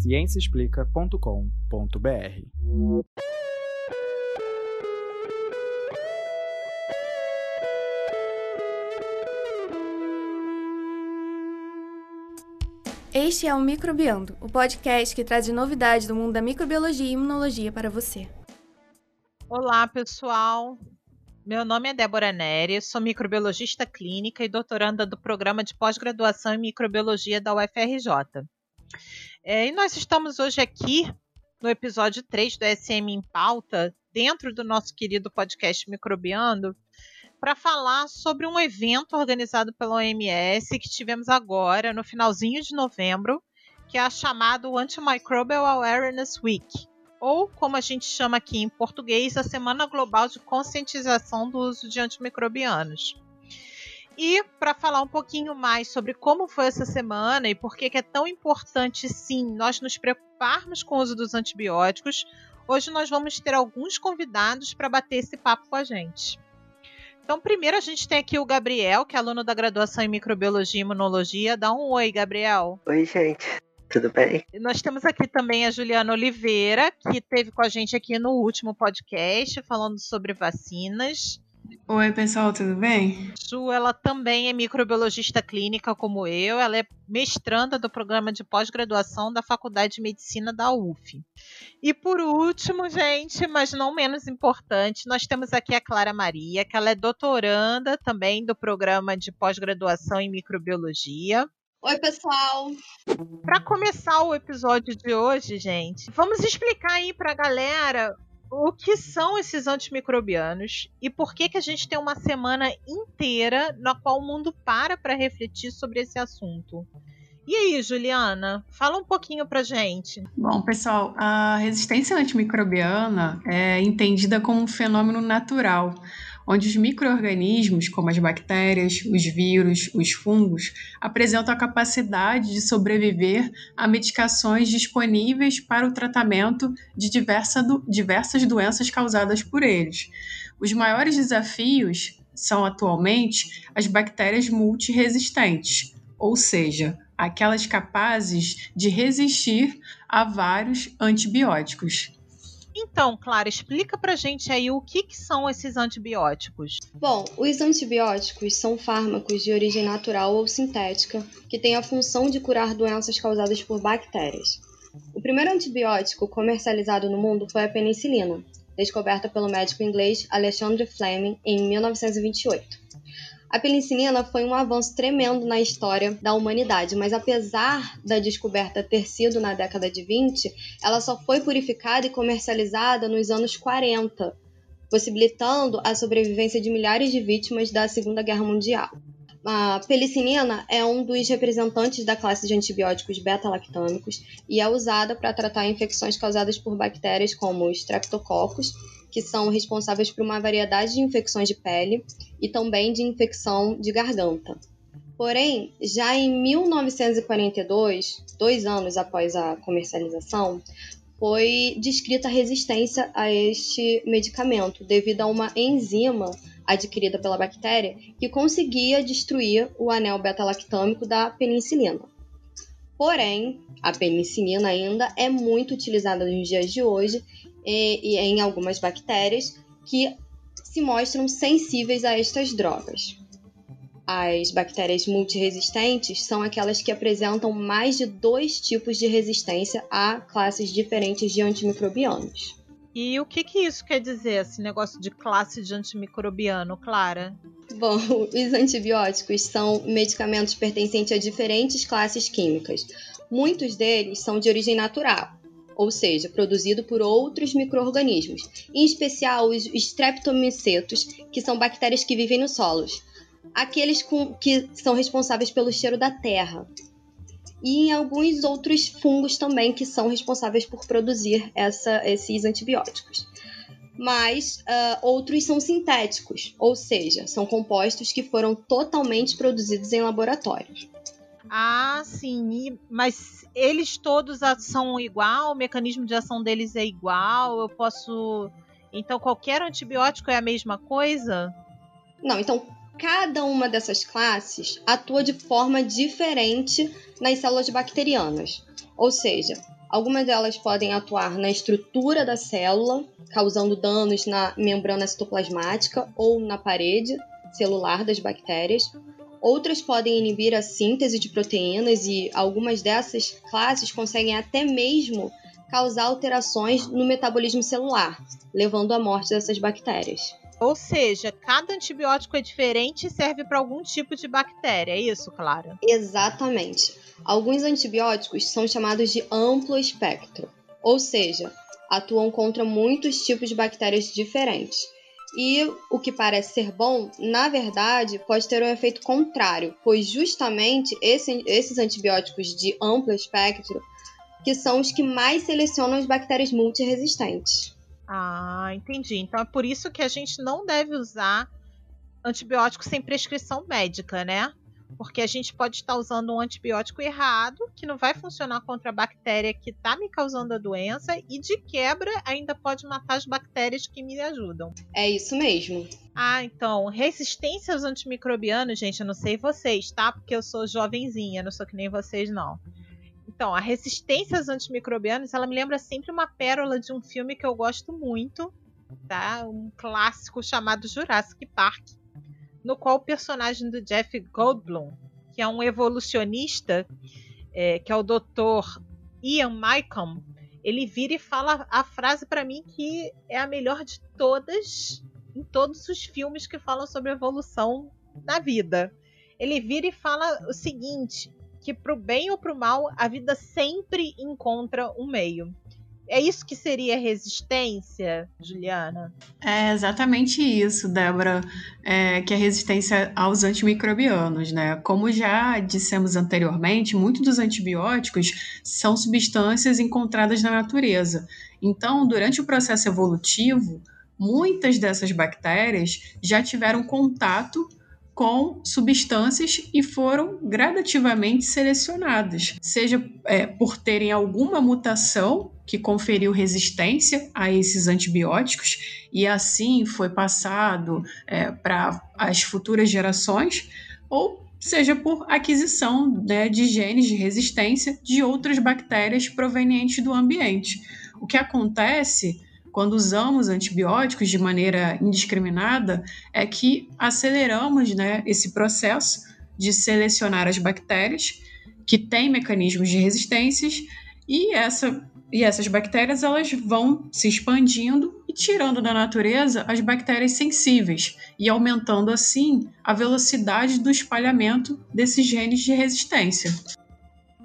ciênciaexplica.com.br. Este é o Microbiando, o podcast que traz novidades do mundo da microbiologia e imunologia para você. Olá, pessoal. Meu nome é Débora Neri, sou microbiologista clínica e doutoranda do programa de pós-graduação em microbiologia da UFRJ. É, e nós estamos hoje aqui no episódio 3 do SM em Pauta, dentro do nosso querido podcast Microbiando, para falar sobre um evento organizado pela OMS que tivemos agora, no finalzinho de novembro, que é chamado Antimicrobial Awareness Week, ou como a gente chama aqui em português, a Semana Global de Conscientização do Uso de Antimicrobianos. E para falar um pouquinho mais sobre como foi essa semana e por que é tão importante, sim, nós nos preocuparmos com o uso dos antibióticos, hoje nós vamos ter alguns convidados para bater esse papo com a gente. Então, primeiro a gente tem aqui o Gabriel, que é aluno da graduação em microbiologia e imunologia. Dá um oi, Gabriel. Oi, gente. Tudo bem? Nós temos aqui também a Juliana Oliveira, que esteve com a gente aqui no último podcast, falando sobre vacinas. Oi, pessoal, tudo bem? Ju, ela também é microbiologista clínica como eu, ela é mestranda do programa de pós-graduação da Faculdade de Medicina da UF. E por último, gente, mas não menos importante, nós temos aqui a Clara Maria, que ela é doutoranda também do programa de pós-graduação em microbiologia. Oi, pessoal! Para começar o episódio de hoje, gente, vamos explicar aí para a galera o que são esses antimicrobianos e por que, que a gente tem uma semana inteira na qual o mundo para para refletir sobre esse assunto. E aí, Juliana, fala um pouquinho pra gente. Bom, pessoal, a resistência antimicrobiana é entendida como um fenômeno natural, onde os microorganismos, como as bactérias, os vírus, os fungos, apresentam a capacidade de sobreviver a medicações disponíveis para o tratamento de diversa diversas doenças causadas por eles. Os maiores desafios são atualmente as bactérias multiresistentes, ou seja, aquelas capazes de resistir a vários antibióticos. Então, Clara, explica pra gente aí o que, que, são esses antibióticos. Bom, os antibióticos são fármacos de origem natural ou sintética que têm a função de curar doenças causadas por bactérias. O primeiro antibiótico comercializado no mundo foi a penicilina, descoberta pelo médico inglês Alexandre Fleming em 1928. A penicilina foi um avanço tremendo na história da humanidade, mas apesar da descoberta ter sido na década de 20, ela só foi purificada e comercializada nos anos 40, possibilitando a sobrevivência de milhares de vítimas da Segunda Guerra Mundial. A penicilina é um dos representantes da classe de antibióticos beta-lactâmicos e é usada para tratar infecções causadas por bactérias como streptococcus que são responsáveis por uma variedade de infecções de pele e também de infecção de garganta. Porém, já em 1942, dois anos após a comercialização, foi descrita resistência a este medicamento devido a uma enzima adquirida pela bactéria que conseguia destruir o anel beta-lactâmico da penicilina. Porém, a penicilina ainda é muito utilizada nos dias de hoje e, e em algumas bactérias que se mostram sensíveis a estas drogas. As bactérias multiresistentes são aquelas que apresentam mais de dois tipos de resistência a classes diferentes de antimicrobianos. E o que, que isso quer dizer, esse negócio de classe de antimicrobiano, Clara? Bom, os antibióticos são medicamentos pertencentes a diferentes classes químicas. Muitos deles são de origem natural, ou seja, produzido por outros micro-organismos, em especial os streptomicetos, que são bactérias que vivem nos solos, aqueles com, que são responsáveis pelo cheiro da terra, e em alguns outros fungos também que são responsáveis por produzir essa, esses antibióticos. Mas uh, outros são sintéticos, ou seja, são compostos que foram totalmente produzidos em laboratórios. Ah, sim, mas eles todos são igual, o mecanismo de ação deles é igual, eu posso. Então qualquer antibiótico é a mesma coisa? Não, então cada uma dessas classes atua de forma diferente nas células bacterianas. Ou seja, Algumas delas podem atuar na estrutura da célula, causando danos na membrana citoplasmática ou na parede celular das bactérias. Outras podem inibir a síntese de proteínas e algumas dessas classes conseguem até mesmo causar alterações no metabolismo celular, levando à morte dessas bactérias. Ou seja, cada antibiótico é diferente e serve para algum tipo de bactéria, é isso, Clara? Exatamente. Alguns antibióticos são chamados de amplo espectro, ou seja, atuam contra muitos tipos de bactérias diferentes. E o que parece ser bom, na verdade, pode ter um efeito contrário, pois justamente esse, esses antibióticos de amplo espectro que são os que mais selecionam as bactérias multiresistentes. Ah, entendi. Então é por isso que a gente não deve usar antibiótico sem prescrição médica, né? Porque a gente pode estar usando um antibiótico errado, que não vai funcionar contra a bactéria que está me causando a doença, e de quebra ainda pode matar as bactérias que me ajudam. É isso mesmo. Ah, então, resistência aos antimicrobianos, gente, eu não sei vocês, tá? Porque eu sou jovenzinha, não sou que nem vocês, não. Então, a resistência aos antimicrobianos, ela me lembra sempre uma pérola de um filme que eu gosto muito, tá? Um clássico chamado Jurassic Park, no qual o personagem do Jeff Goldblum, que é um evolucionista, é, que é o Dr. Ian Malcolm, ele vira e fala a frase para mim que é a melhor de todas em todos os filmes que falam sobre evolução na vida. Ele vira e fala o seguinte: que pro bem ou pro mal, a vida sempre encontra um meio. É isso que seria resistência, Juliana? É exatamente isso, Débora, é, que é resistência aos antimicrobianos, né? Como já dissemos anteriormente, muitos dos antibióticos são substâncias encontradas na natureza. Então, durante o processo evolutivo, muitas dessas bactérias já tiveram contato com substâncias e foram gradativamente selecionadas, seja é, por terem alguma mutação que conferiu resistência a esses antibióticos e assim foi passado é, para as futuras gerações, ou seja por aquisição né, de genes de resistência de outras bactérias provenientes do ambiente. O que acontece quando usamos antibióticos de maneira indiscriminada, é que aceleramos né, esse processo de selecionar as bactérias que têm mecanismos de resistências e, essa, e essas bactérias elas vão se expandindo e tirando da natureza as bactérias sensíveis e aumentando assim a velocidade do espalhamento desses genes de resistência.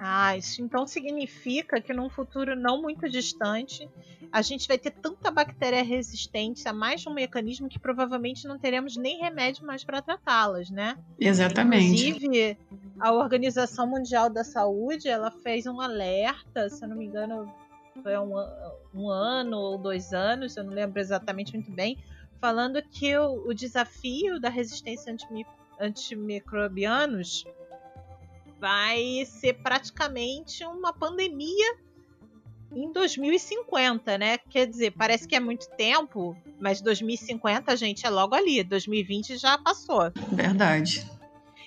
Ah, isso então significa que num futuro não muito distante a gente vai ter tanta bactéria resistente a mais de um mecanismo que provavelmente não teremos nem remédio mais para tratá-las, né? Exatamente. Inclusive, a Organização Mundial da Saúde ela fez um alerta, se eu não me engano, foi um, um ano ou dois anos, eu não lembro exatamente muito bem, falando que o, o desafio da resistência antimicrobianos vai ser praticamente uma pandemia em 2050, né? Quer dizer, parece que é muito tempo, mas 2050, gente, é logo ali. 2020 já passou. Verdade.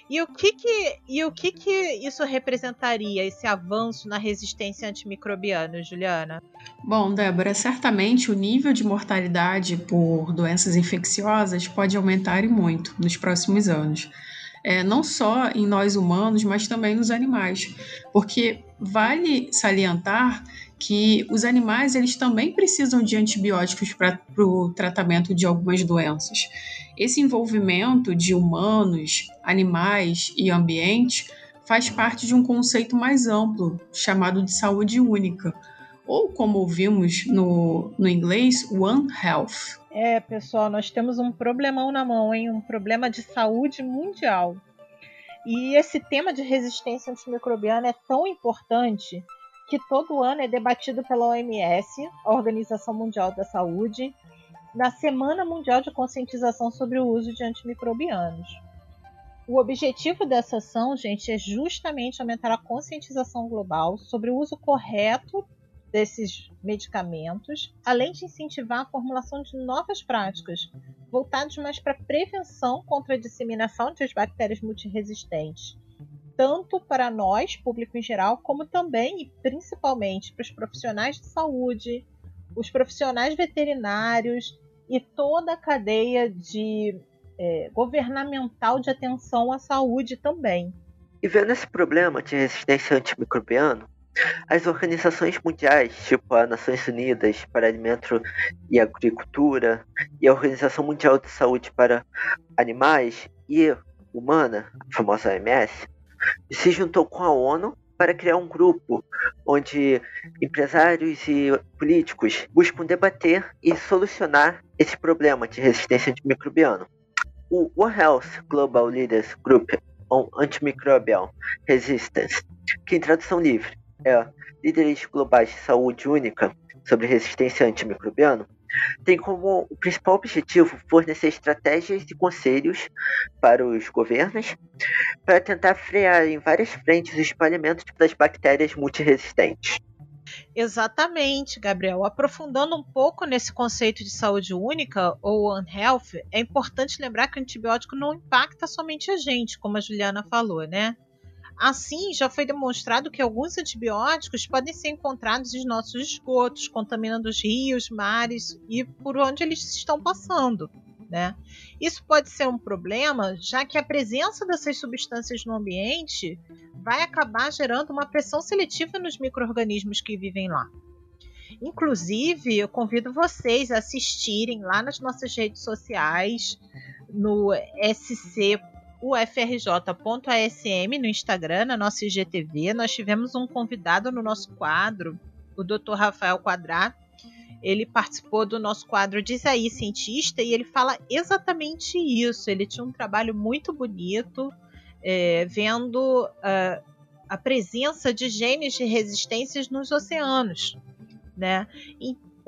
E o que que, e o que, que isso representaria, esse avanço na resistência antimicrobiana, Juliana? Bom, Débora, certamente o nível de mortalidade por doenças infecciosas pode aumentar e muito nos próximos anos é, não só em nós humanos, mas também nos animais, porque vale salientar que os animais eles também precisam de antibióticos para o tratamento de algumas doenças. Esse envolvimento de humanos, animais e ambiente faz parte de um conceito mais amplo chamado de saúde única, ou como vimos no, no inglês, One Health. É, pessoal, nós temos um problemão na mão, hein? Um problema de saúde mundial. E esse tema de resistência antimicrobiana é tão importante que todo ano é debatido pela OMS, a Organização Mundial da Saúde, na Semana Mundial de Conscientização sobre o Uso de Antimicrobianos. O objetivo dessa ação, gente, é justamente aumentar a conscientização global sobre o uso correto desses medicamentos, além de incentivar a formulação de novas práticas, voltadas mais para a prevenção contra a disseminação de bactérias multiresistentes, tanto para nós, público em geral, como também e principalmente para os profissionais de saúde, os profissionais veterinários e toda a cadeia de é, governamental de atenção à saúde também. E vendo esse problema de resistência antimicrobiana, as organizações mundiais, tipo a Nações Unidas para Alimento e Agricultura e a Organização Mundial de Saúde para Animais e Humana, a famosa OMS, se juntou com a ONU para criar um grupo onde empresários e políticos buscam debater e solucionar esse problema de resistência antimicrobiana. O One Health Global Leaders Group on Antimicrobial Resistance, que em tradução livre é Líderes Globais de Saúde Única sobre Resistência Antimicrobiana, tem como principal objetivo fornecer estratégias e conselhos para os governos para tentar frear em várias frentes o espalhamento das bactérias multiresistentes. Exatamente, Gabriel. Aprofundando um pouco nesse conceito de saúde única ou One Health, é importante lembrar que o antibiótico não impacta somente a gente, como a Juliana falou, né? Assim, já foi demonstrado que alguns antibióticos podem ser encontrados em nossos esgotos, contaminando os rios, mares e por onde eles estão passando. Né? Isso pode ser um problema, já que a presença dessas substâncias no ambiente vai acabar gerando uma pressão seletiva nos micro-organismos que vivem lá. Inclusive, eu convido vocês a assistirem lá nas nossas redes sociais, no SC ufrj.asm no Instagram, na nossa IGTV. Nós tivemos um convidado no nosso quadro, o Dr. Rafael Quadrat. Ele participou do nosso quadro Diz aí Cientista e ele fala exatamente isso. Ele tinha um trabalho muito bonito, é, vendo uh, a presença de genes de resistências nos oceanos. Né?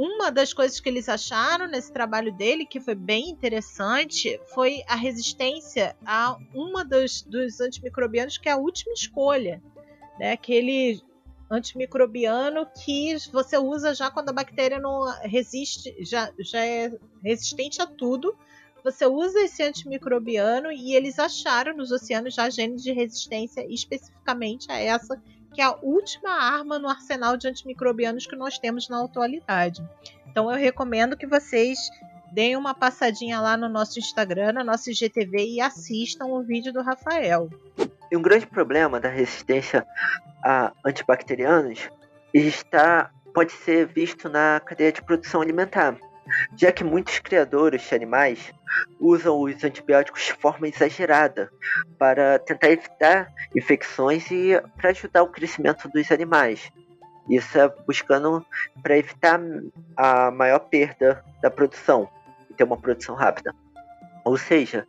Uma das coisas que eles acharam nesse trabalho dele, que foi bem interessante, foi a resistência a uma dos, dos antimicrobianos que é a última escolha. Né? Aquele antimicrobiano que você usa já quando a bactéria não resiste, já, já é resistente a tudo. Você usa esse antimicrobiano e eles acharam nos oceanos já genes de resistência especificamente a essa que é a última arma no arsenal de antimicrobianos que nós temos na atualidade. Então eu recomendo que vocês deem uma passadinha lá no nosso Instagram, na nossa IGTV e assistam o vídeo do Rafael. E um grande problema da resistência a antibacterianos está pode ser visto na cadeia de produção alimentar já que muitos criadores de animais usam os antibióticos de forma exagerada para tentar evitar infecções e para ajudar o crescimento dos animais. Isso é buscando para evitar a maior perda da produção e ter uma produção rápida. Ou seja,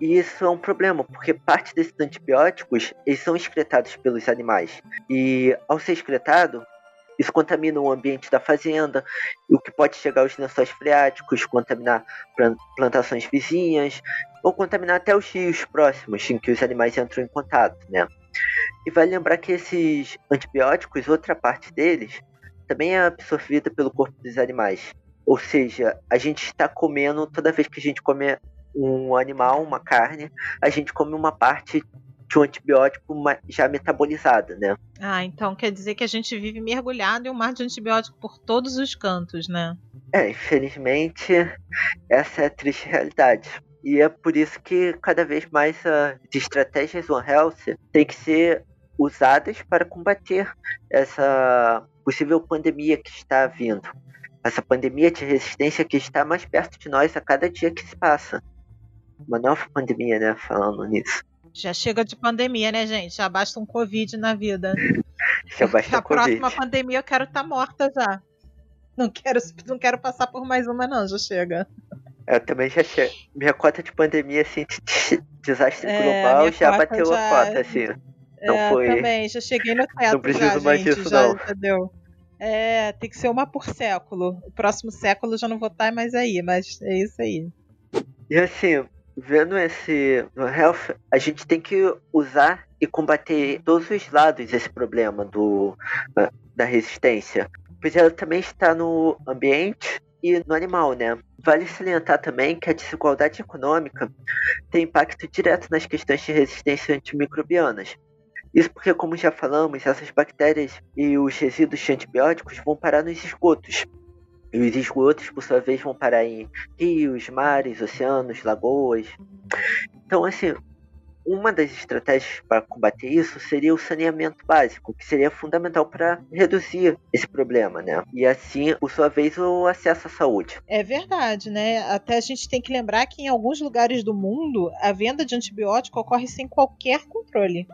isso é um problema, porque parte desses antibióticos eles são excretados pelos animais. E ao ser excretado, isso contamina o ambiente da fazenda, o que pode chegar aos lençóis freáticos, contaminar plantações vizinhas, ou contaminar até os rios próximos em que os animais entram em contato, né? E vale lembrar que esses antibióticos, outra parte deles, também é absorvida pelo corpo dos animais. Ou seja, a gente está comendo, toda vez que a gente come um animal, uma carne, a gente come uma parte de um antibiótico já metabolizada, né? Ah, então quer dizer que a gente vive mergulhado em um mar de antibiótico por todos os cantos, né? É, infelizmente, essa é a triste realidade. E é por isso que cada vez mais as estratégias One Health têm que ser usadas para combater essa possível pandemia que está vindo. Essa pandemia de resistência que está mais perto de nós a cada dia que se passa. Uma nova pandemia, né? Falando nisso. Já chega de pandemia, né, gente? Já basta um Covid na vida. Já basta a COVID. próxima pandemia eu quero estar tá morta já. Não quero, não quero passar por mais uma, não, já chega. Eu também já chego. Minha cota de pandemia, assim, de desastre é, global já bateu já... a cota, assim. Não é, foi. também, já cheguei no teto. Não preciso já, mais gente, disso, já, não. Entendeu? É, tem que ser uma por século. O próximo século já não vou estar mais aí, mas é isso aí. E assim, vendo esse no Health, a gente tem que usar e combater todos os lados esse problema do, da resistência. Pois ela também está no ambiente e no animal, né? Vale salientar também que a desigualdade econômica tem impacto direto nas questões de resistência antimicrobianas, Isso porque, como já falamos, essas bactérias e os resíduos de antibióticos vão parar nos esgotos. E os esgotos, por sua vez, vão parar em rios, mares, oceanos, lagoas. Então, assim, uma das estratégias para combater isso seria o saneamento básico, que seria fundamental para reduzir esse problema, né? E assim, por sua vez, o acesso à saúde. É verdade, né? Até a gente tem que lembrar que em alguns lugares do mundo a venda de antibiótico ocorre sem qualquer controle.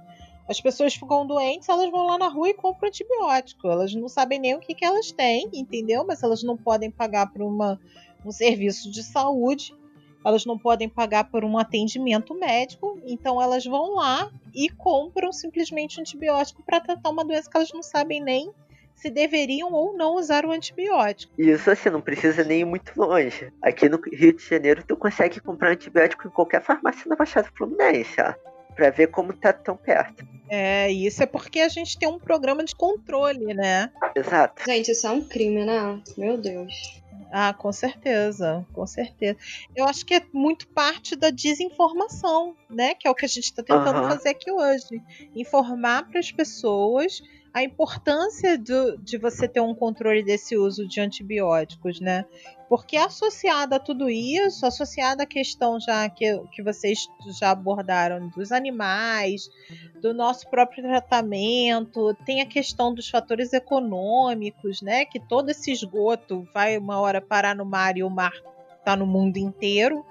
As pessoas ficam doentes, elas vão lá na rua e compram antibiótico. Elas não sabem nem o que, que elas têm, entendeu? Mas elas não podem pagar por uma, um serviço de saúde elas não podem pagar por um atendimento médico, então elas vão lá e compram simplesmente antibiótico para tratar uma doença que elas não sabem nem se deveriam ou não usar o antibiótico. Isso assim, não precisa nem ir muito longe. Aqui no Rio de Janeiro, tu consegue comprar antibiótico em qualquer farmácia na Baixada Fluminense, ó, pra ver como tá tão perto. É, isso é porque a gente tem um programa de controle, né? Exato. Gente, isso é um crime, né? Meu Deus. Ah, com certeza, com certeza. Eu acho que é muito parte da desinformação, né? Que é o que a gente está tentando Aham. fazer aqui hoje. Informar para as pessoas a importância do, de você ter um controle desse uso de antibióticos, né? Porque associada a tudo isso, associada à questão já que, que vocês já abordaram dos animais, do nosso próprio tratamento, tem a questão dos fatores econômicos, né? Que todo esse esgoto vai uma hora parar no mar e o mar está no mundo inteiro,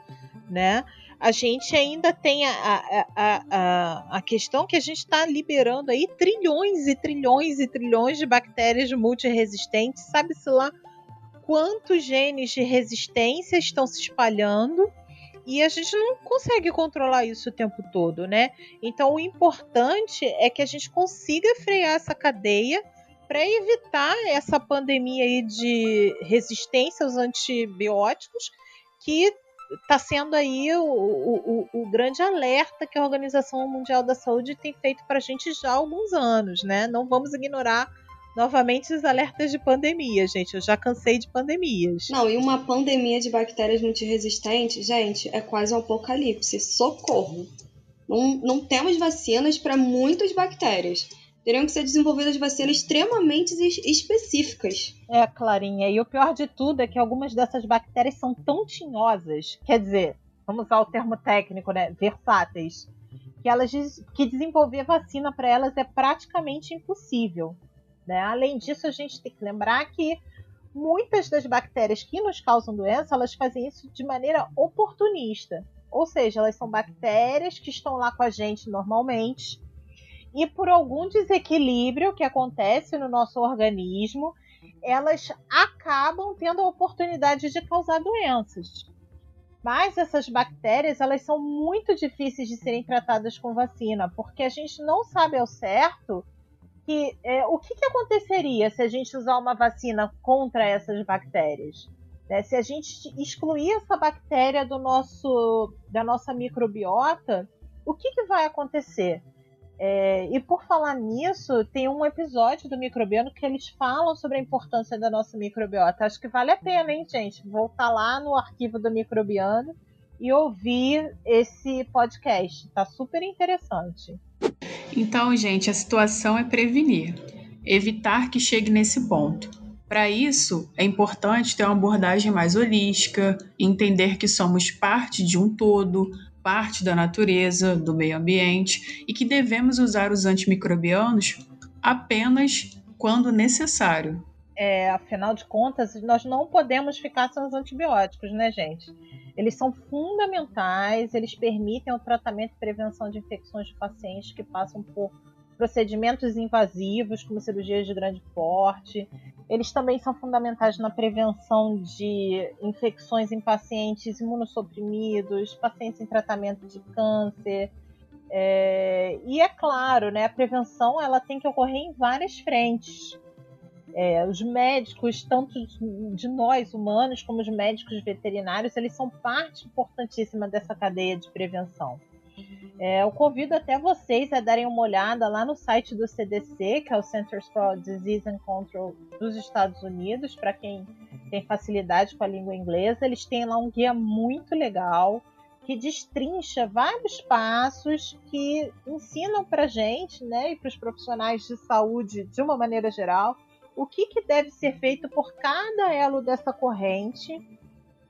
né? A gente ainda tem a, a, a, a, questão que a gente está liberando aí trilhões e trilhões e trilhões de bactérias multiresistentes, sabe-se lá quantos genes de resistência estão se espalhando e a gente não consegue controlar isso o tempo todo, né? Então o importante é que a gente consiga frear essa cadeia para evitar essa pandemia aí de resistência aos antibióticos que está sendo aí o, o, o, grande alerta que a Organização Mundial da Saúde tem feito para a gente já há alguns anos, né? Não vamos ignorar novamente os alertas de pandemia, gente. Eu já cansei de pandemias. Não, e uma pandemia de bactérias multiresistentes, gente, é quase um apocalipse. Socorro! Não, não temos vacinas para muitas bactérias. Teriam que ser desenvolvidas vacinas extremamente es- específicas. É, Clarinha, e o pior de tudo é que algumas dessas bactérias são tão tinhosas, quer dizer, vamos usar o termo técnico, né, versáteis, que elas que desenvolver vacina para elas é praticamente impossível. Né? Além disso, a gente tem que lembrar que muitas das bactérias que nos causam doença, elas fazem isso de maneira oportunista. Ou seja, elas são bactérias que estão lá com a gente normalmente e por algum desequilíbrio que acontece no nosso organismo, elas acabam tendo a oportunidade de causar doenças. Mas essas bactérias, elas são muito difíceis de serem tratadas com vacina, porque a gente não sabe ao certo que é, o que, que aconteceria se a gente usar uma vacina contra essas bactérias. né? Se a gente excluir essa bactéria do nosso, da nossa microbiota, o que, que vai acontecer? É, e por falar nisso, tem um episódio do Microbiano que eles falam sobre a importância da nossa microbiota. Acho que vale a pena, hein, gente? Voltar lá no arquivo do Microbiano e ouvir esse podcast. Tá super interessante. Então, gente, a situação é prevenir, evitar que chegue nesse ponto. Para isso, é importante ter uma abordagem mais holística, entender que somos parte de um todo, parte da natureza, do meio ambiente e que devemos usar os antimicrobianos apenas quando necessário. É, afinal de contas, nós não podemos ficar sem os antibióticos, né, gente? Eles são fundamentais, eles permitem o tratamento e prevenção de infecções de pacientes que passam por procedimentos invasivos, como cirurgias de grande porte. Eles também são fundamentais na prevenção de infecções em pacientes imunossuprimidos, pacientes em tratamento de câncer. É, e é claro, né, a prevenção ela tem que ocorrer em várias frentes. É, os médicos, tanto de nós humanos como os médicos veterinários, eles são parte importantíssima dessa cadeia de prevenção. É, eu convido até vocês a darem uma olhada lá no site do CDC, que é o Centers for Disease and Control dos Estados Unidos, para quem tem facilidade com a língua inglesa. Eles têm lá um guia muito legal que destrincha vários passos que ensinam para gente, né, e para os profissionais de saúde de uma maneira geral, o que, que deve ser feito por cada elo dessa corrente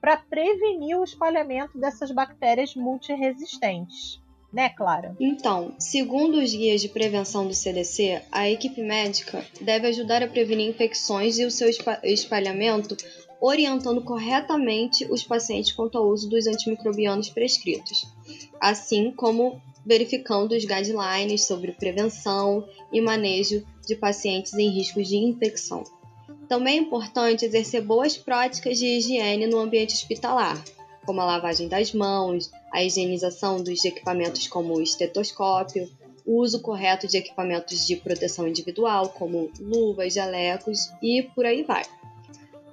para prevenir o espalhamento dessas bactérias multiresistentes. Né, Clara? Então, segundo os guias de prevenção do CDC, a equipe médica deve ajudar a prevenir infecções e o seu espalhamento orientando corretamente os pacientes quanto ao uso dos antimicrobianos prescritos, assim como verificando os guidelines sobre prevenção e manejo de pacientes em risco de infecção. Também é importante exercer boas práticas de higiene no ambiente hospitalar, como a lavagem das mãos, a higienização dos equipamentos como o estetoscópio, o uso correto de equipamentos de proteção individual, como luvas, jalecos e por aí vai.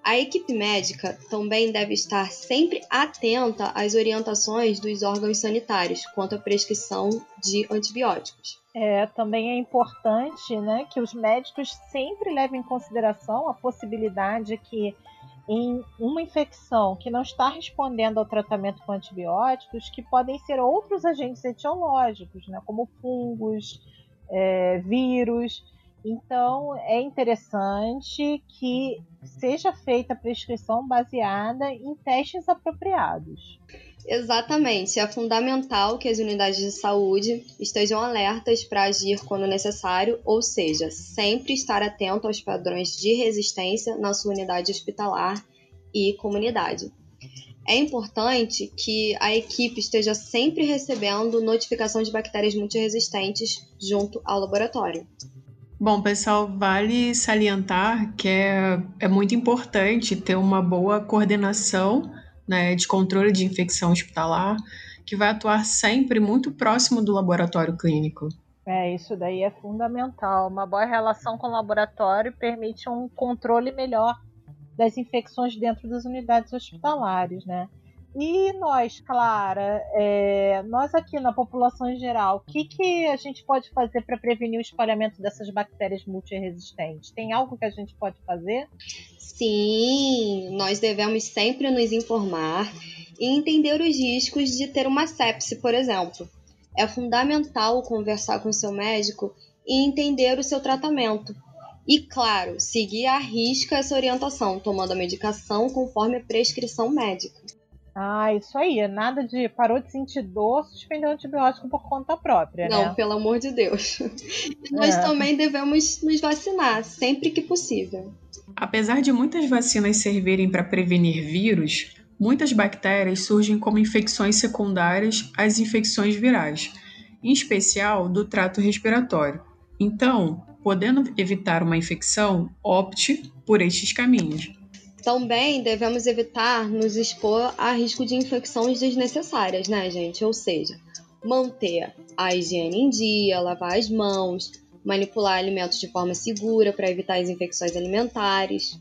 A equipe médica também deve estar sempre atenta às orientações dos órgãos sanitários quanto à prescrição de antibióticos. É, também é importante né, que os médicos sempre levem em consideração a possibilidade que em uma infecção que não está respondendo ao tratamento com antibióticos, que podem ser outros agentes etiológicos, né, como fungos, é, vírus, então, é interessante que seja feita a prescrição baseada em testes apropriados. Exatamente. É fundamental que as unidades de saúde estejam alertas para agir quando necessário, ou seja, sempre estar atento aos padrões de resistência na sua unidade hospitalar e comunidade. É importante que a equipe esteja sempre recebendo notificação de bactérias multiresistentes junto ao laboratório. Bom, pessoal, vale salientar que é, é muito importante ter uma boa coordenação né, de controle de infecção hospitalar, que vai atuar sempre muito próximo do laboratório clínico. É, isso daí é fundamental. Uma boa relação com o laboratório permite um controle melhor das infecções dentro das unidades hospitalares, né? E nós, Clara, é, nós aqui na população em geral, o que, que a gente pode fazer para prevenir o espalhamento dessas bactérias multiresistentes? Tem algo que a gente pode fazer? Sim, nós devemos sempre nos informar e entender os riscos de ter uma sepse, por exemplo. É fundamental conversar com seu médico e entender o seu tratamento. E, claro, seguir à risca essa orientação, tomando a medicação conforme a prescrição médica. Ah, isso aí. Nada de parou de sentir dor, suspendeu o antibiótico por conta própria, Não, né? pelo amor de Deus. Nós é. também devemos nos vacinar sempre que possível. Apesar de muitas vacinas servirem para prevenir vírus, muitas bactérias surgem como infecções secundárias às infecções virais, em especial do trato respiratório. Então, podendo evitar uma infecção, opte por estes caminhos. Também devemos evitar nos expor a risco de infecções desnecessárias, né, gente? Ou seja, manter a higiene em dia, lavar as mãos, manipular alimentos de forma segura para evitar as infecções alimentares.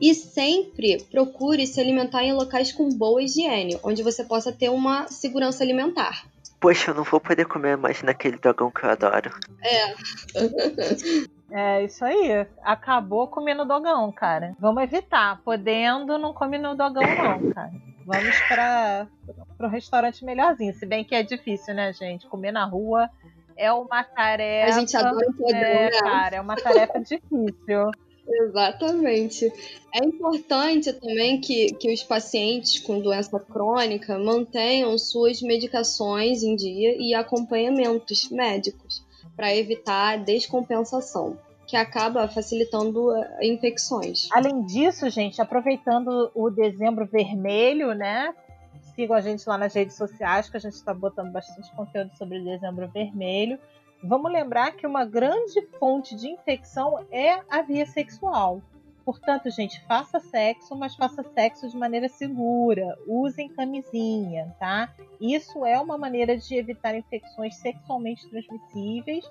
E sempre procure se alimentar em locais com boa higiene, onde você possa ter uma segurança alimentar. Poxa, eu não vou poder comer mais naquele dragão que eu adoro. É. É isso aí. Acabou comendo dogão, cara. Vamos evitar. Podendo, não come no dogão, não, cara. Vamos para o restaurante melhorzinho. Se bem que é difícil, né, gente? Comer na rua é uma tarefa. A gente adora o podrão, é, né? Cara, é uma tarefa difícil. Exatamente. É importante também que, que os pacientes com doença crônica mantenham suas medicações em dia e acompanhamentos médicos para evitar a descompensação, que acaba facilitando eh, infecções. Além disso, gente, aproveitando o dezembro vermelho, né? Sigam a gente lá nas redes sociais, que a gente está botando bastante conteúdo sobre o dezembro vermelho. Vamos lembrar que uma grande fonte de infecção é a via sexual. Portanto, gente, faça sexo, mas faça sexo de maneira segura. Usem camisinha, tá? Isso é uma maneira de evitar infecções sexualmente transmissíveis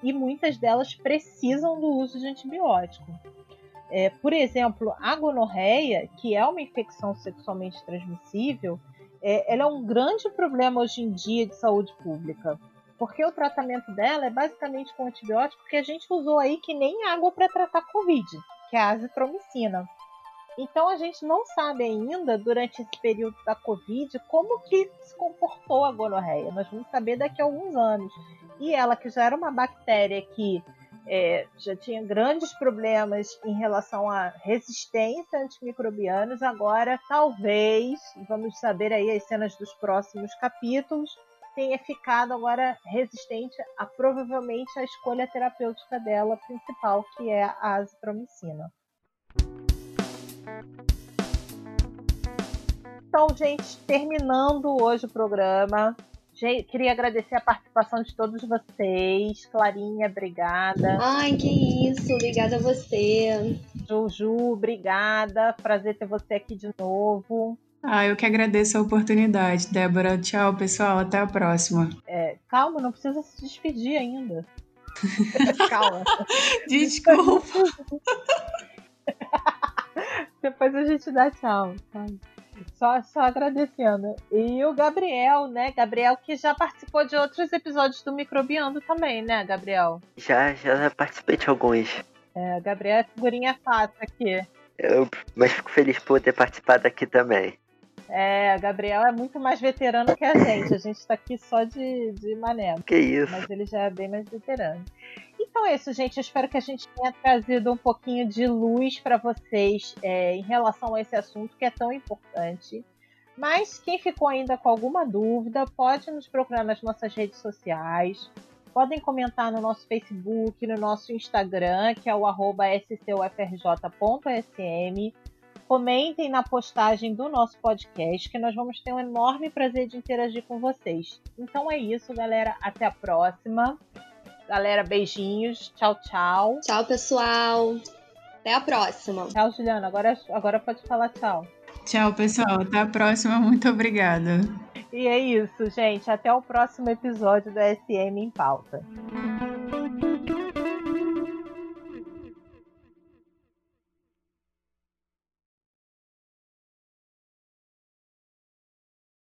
e muitas delas precisam do uso de antibiótico. É, por exemplo, a gonorreia, que é uma infecção sexualmente transmissível, é, ela é um grande problema hoje em dia de saúde pública. Porque o tratamento dela é basicamente com antibiótico que a gente usou aí que nem água para tratar Covid que é a azitromicina. Então a gente não sabe ainda, durante esse período da Covid, como que se comportou a gonorreia. Nós vamos saber daqui a alguns anos. E ela, que já era uma bactéria que é, já tinha grandes problemas em relação à resistência a antimicrobianos, agora talvez, vamos saber aí as cenas dos próximos capítulos, tenha ficado agora resistente a provavelmente a escolha terapêutica dela principal, que é a azitromicina. Então, gente, terminando hoje o programa, queria agradecer a participação de todos vocês. Clarinha, obrigada. Ai, que isso. Obrigada a você. Juju, obrigada. Prazer ter você aqui de novo. Ah, eu que agradeço a oportunidade, Débora. Tchau, pessoal. Até a próxima. É, calma, não precisa se despedir ainda. calma. Desculpa. Depois a gente dá tchau. Só, só agradecendo. E o Gabriel, né? Gabriel que já participou de outros episódios do Microbiando também, né, Gabriel? Já, já participei de alguns. É, Gabriel é figurinha fácil aqui. Eu, mas fico feliz por ter participado aqui também. É, Gabriel é muito mais veterano que a gente. A gente tá aqui só de, de mané. Que isso. Mas ele já é bem mais veterano. Então é isso, gente. Eu espero que a gente tenha trazido um pouquinho de luz para vocês é, em relação a esse assunto que é tão importante. Mas quem ficou ainda com alguma dúvida, pode nos procurar nas nossas redes sociais. Podem comentar no nosso Facebook, no nosso Instagram, que é o arroba scufrj.sm Comentem na postagem do nosso podcast, que nós vamos ter um enorme prazer de interagir com vocês. Então é isso, galera. Até a próxima. Galera, beijinhos. Tchau, tchau. Tchau, pessoal. Até a próxima. Tchau, Juliana. Agora, agora pode falar tchau. Tchau, pessoal. Até a próxima. Muito obrigada. E é isso, gente. Até o próximo episódio do SM em Pauta.